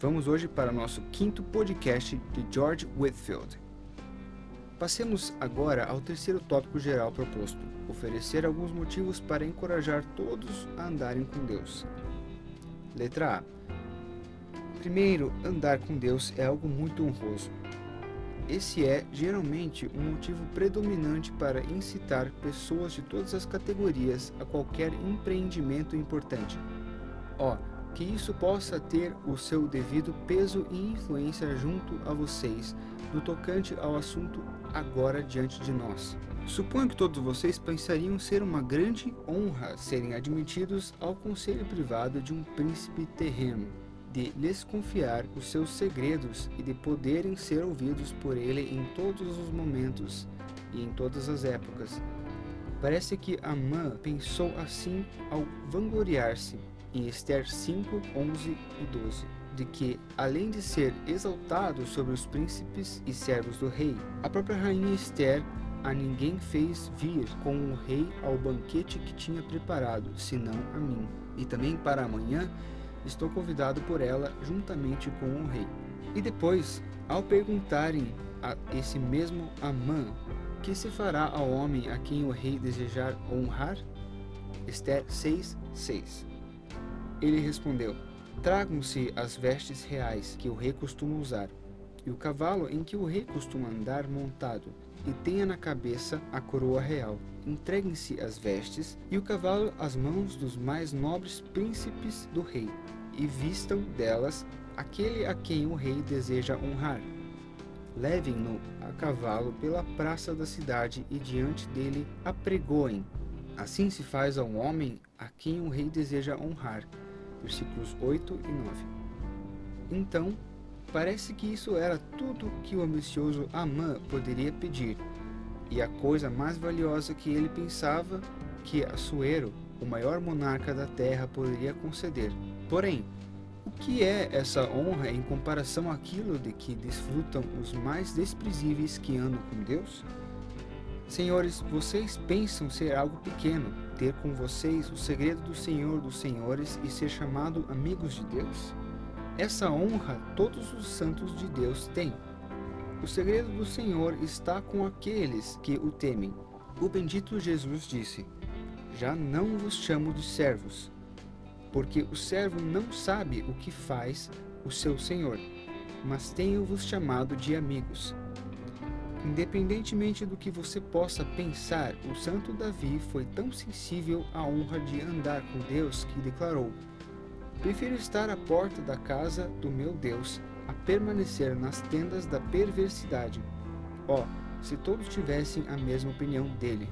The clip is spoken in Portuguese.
Vamos hoje para o nosso quinto podcast de George Whitfield. Passemos agora ao terceiro tópico geral proposto: oferecer alguns motivos para encorajar todos a andarem com Deus. Letra A. Primeiro, andar com Deus é algo muito honroso. Esse é, geralmente, um motivo predominante para incitar pessoas de todas as categorias a qualquer empreendimento importante. Ó, oh, que isso possa ter o seu devido peso e influência junto a vocês no tocante ao assunto agora diante de nós. Suponho que todos vocês pensariam ser uma grande honra serem admitidos ao conselho privado de um príncipe terreno, de lhes confiar os seus segredos e de poderem ser ouvidos por ele em todos os momentos e em todas as épocas. Parece que Amã pensou assim ao vangloriar-se em Esther 5, 11 e 12, de que, além de ser exaltado sobre os príncipes e servos do rei, a própria rainha Esther a ninguém fez vir com o rei ao banquete que tinha preparado, senão a mim. E também para amanhã estou convidado por ela juntamente com o rei. E depois, ao perguntarem a esse mesmo Amã que se fará ao homem a quem o rei desejar honrar, Esther 6, 6. Ele respondeu: Tragam-se as vestes reais que o rei costuma usar, e o cavalo em que o rei costuma andar montado, e tenha na cabeça a coroa real. Entreguem-se as vestes e o cavalo às mãos dos mais nobres príncipes do rei, e vistam delas aquele a quem o rei deseja honrar. Levem-no a cavalo pela praça da cidade e diante dele apregoem. Assim se faz ao homem a quem o rei deseja honrar versículos 8 e 9. Então, parece que isso era tudo que o ambicioso Amã poderia pedir, e a coisa mais valiosa que ele pensava que Assuero, o maior monarca da terra, poderia conceder. Porém, o que é essa honra em comparação àquilo de que desfrutam os mais desprezíveis que andam com Deus? Senhores, vocês pensam ser algo pequeno, ter com vocês o segredo do Senhor dos Senhores e ser chamado amigos de Deus? Essa honra todos os santos de Deus têm. O segredo do Senhor está com aqueles que o temem. O bendito Jesus disse: Já não vos chamo de servos, porque o servo não sabe o que faz o seu senhor, mas tenho-vos chamado de amigos. Independentemente do que você possa pensar, o santo Davi foi tão sensível à honra de andar com Deus que declarou: Prefiro estar à porta da casa do meu Deus a permanecer nas tendas da perversidade. Ó, oh, se todos tivessem a mesma opinião dele.